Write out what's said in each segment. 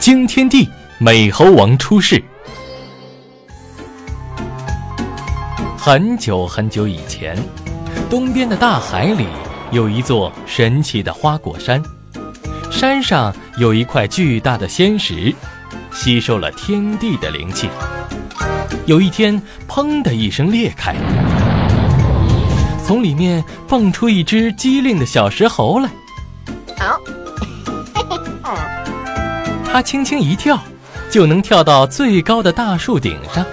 惊天地，美猴王出世。很久很久以前，东边的大海里有一座神奇的花果山，山上有一块巨大的仙石，吸收了天地的灵气。有一天，砰的一声裂开，从里面蹦出一只机灵的小石猴来。好 它轻轻一跳，就能跳到最高的大树顶上。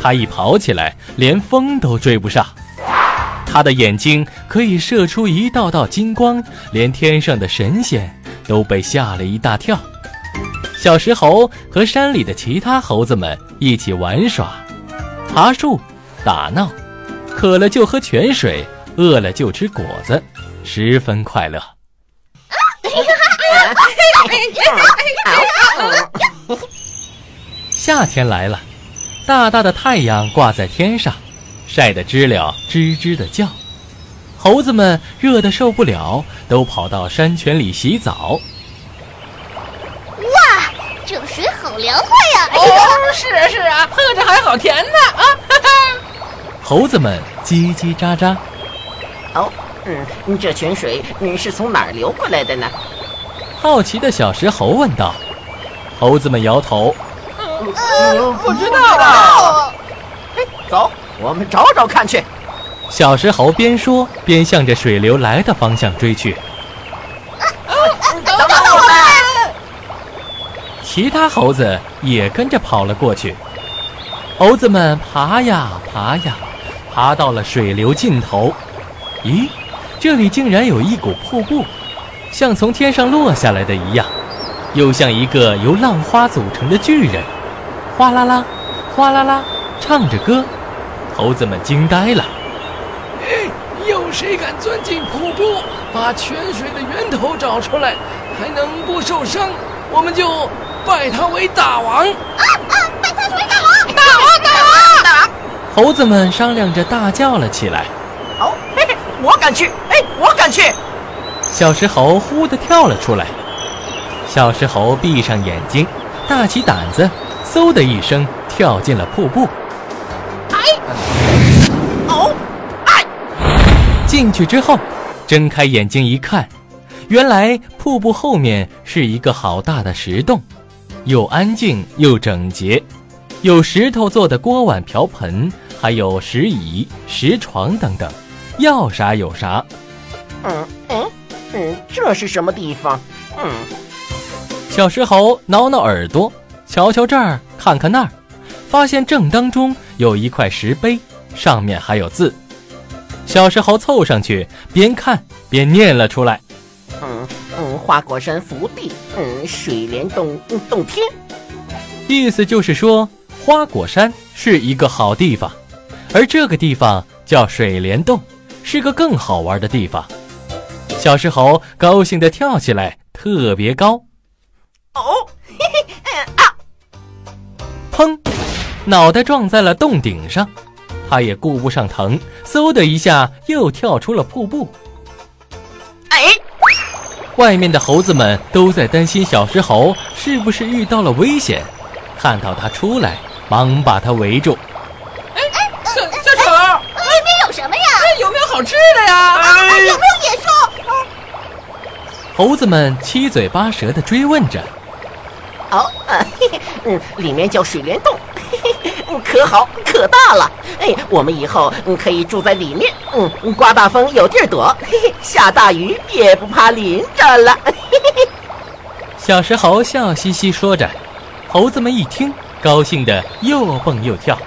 它一跑起来，连风都追不上。它的眼睛可以射出一道道金光，连天上的神仙都被吓了一大跳。小石猴和山里的其他猴子们一起玩耍、爬树、打闹，渴了就喝泉水，饿了就吃果子，十分快乐。夏天来了，大大的太阳挂在天上，晒得知了吱吱的叫。猴子们热得受不了，都跑到山泉里洗澡。哇，这水好凉快呀！哦，是啊是啊，喝着还好甜呢啊！哈哈。猴子们叽叽喳喳。哦，嗯，这泉水嗯是从哪儿流过来的呢？好奇的小石猴问道。猴子们摇头。嗯，不知道啊。走，我们找找看去。小石猴边说边向着水流来的方向追去。等等我们！其他猴子也跟着跑了过去。猴子们爬呀爬呀，爬到了水流尽头。咦，这里竟然有一股瀑布，像从天上落下来的一样，又像一个由浪花组成的巨人。哗啦啦，哗啦啦，唱着歌，猴子们惊呆了。哎，有谁敢钻进瀑布，把泉水的源头找出来，还能不受伤，我们就拜他为大王。啊啊！拜他为大王！大王，大王，大王！猴子们商量着大叫了起来。哦，嘿嘿，我敢去！哎，我敢去！小石猴忽地跳了出来。小石猴闭上眼睛，大起胆子。嗖的一声，跳进了瀑布。哎，哦，哎！进去之后，睁开眼睛一看，原来瀑布后面是一个好大的石洞，又安静又整洁，有石头做的锅碗瓢盆，还有石椅、石床等等，要啥有啥。嗯嗯嗯，这是什么地方？嗯，小石猴挠挠耳朵。瞧瞧这儿，看看那儿，发现正当中有一块石碑，上面还有字。小石猴凑上去，边看边念了出来：“嗯嗯，花果山福地，嗯，水帘洞洞天。”意思就是说，花果山是一个好地方，而这个地方叫水帘洞，是个更好玩的地方。小石猴高兴地跳起来，特别高。哦，嘿 嘿，啊！砰！脑袋撞在了洞顶上，他也顾不上疼，嗖的一下又跳出了瀑布。哎！外面的猴子们都在担心小石猴是不是遇到了危险，看到他出来，忙把他围住。哎哎，小小丑，外面有什么呀？有没有好吃的呀？有没有？猴子们七嘴八舌的追问着。哦，嗯，里面叫水帘洞，嘿嘿可好可大了。哎，我们以后可以住在里面。嗯，刮大风有地儿躲，下大雨也不怕淋着了。嘿嘿小石猴笑嘻嘻说着，猴子们一听，高兴的又蹦又跳。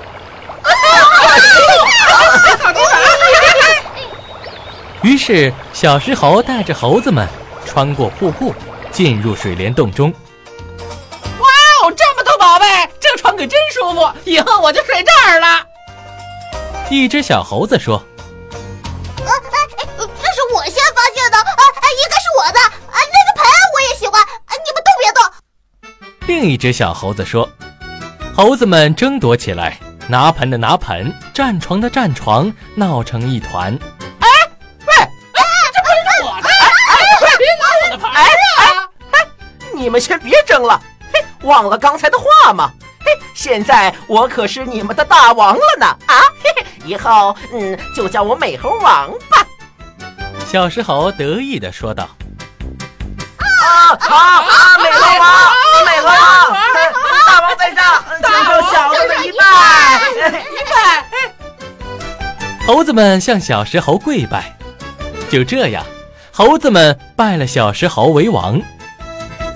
于是，小石猴带着猴子们穿过瀑布，进入水帘洞中。哇哦这么多宝贝，这个床可真舒服，以后我就睡这儿了。一只小猴子说呃，这是我先发现的，啊呃，应该是我的，啊，那个盆我也喜欢，啊，你们都别动。：“另一只小猴子说。”猴子们争夺起来，拿盆的拿盆，占床的占床，闹成一团。你们先别争了，嘿，忘了刚才的话吗？嘿，现在我可是你们的大王了呢！啊，嘿嘿，以后嗯，就叫我美猴王吧。小石猴得意地说道啊啊啊！美猴王，美猴王，大王在上，请受小的的一拜。一拜。：“猴子们向小石猴跪拜。”就这样，猴子们拜了小石猴为王。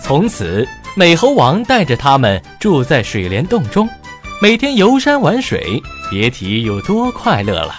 从此，美猴王带着他们住在水帘洞中，每天游山玩水，别提有多快乐了。